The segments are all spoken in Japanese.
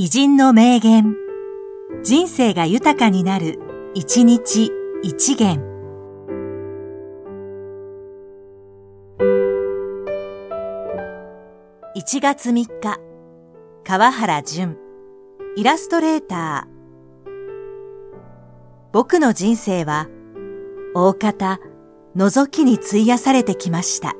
偉人の名言。人生が豊かになる、一日一元。1月3日、川原淳、イラストレーター。僕の人生は、大方、覗きに費やされてきました。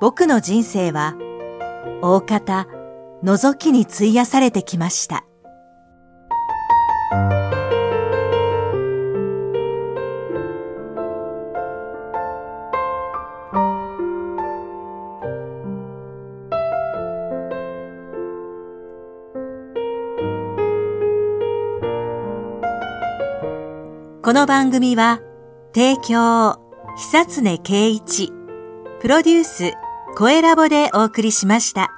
僕の人生は、大方、覗きに費やされてきました。この番組は、提供、久常圭一、プロデュース、声ラボでお送りしました。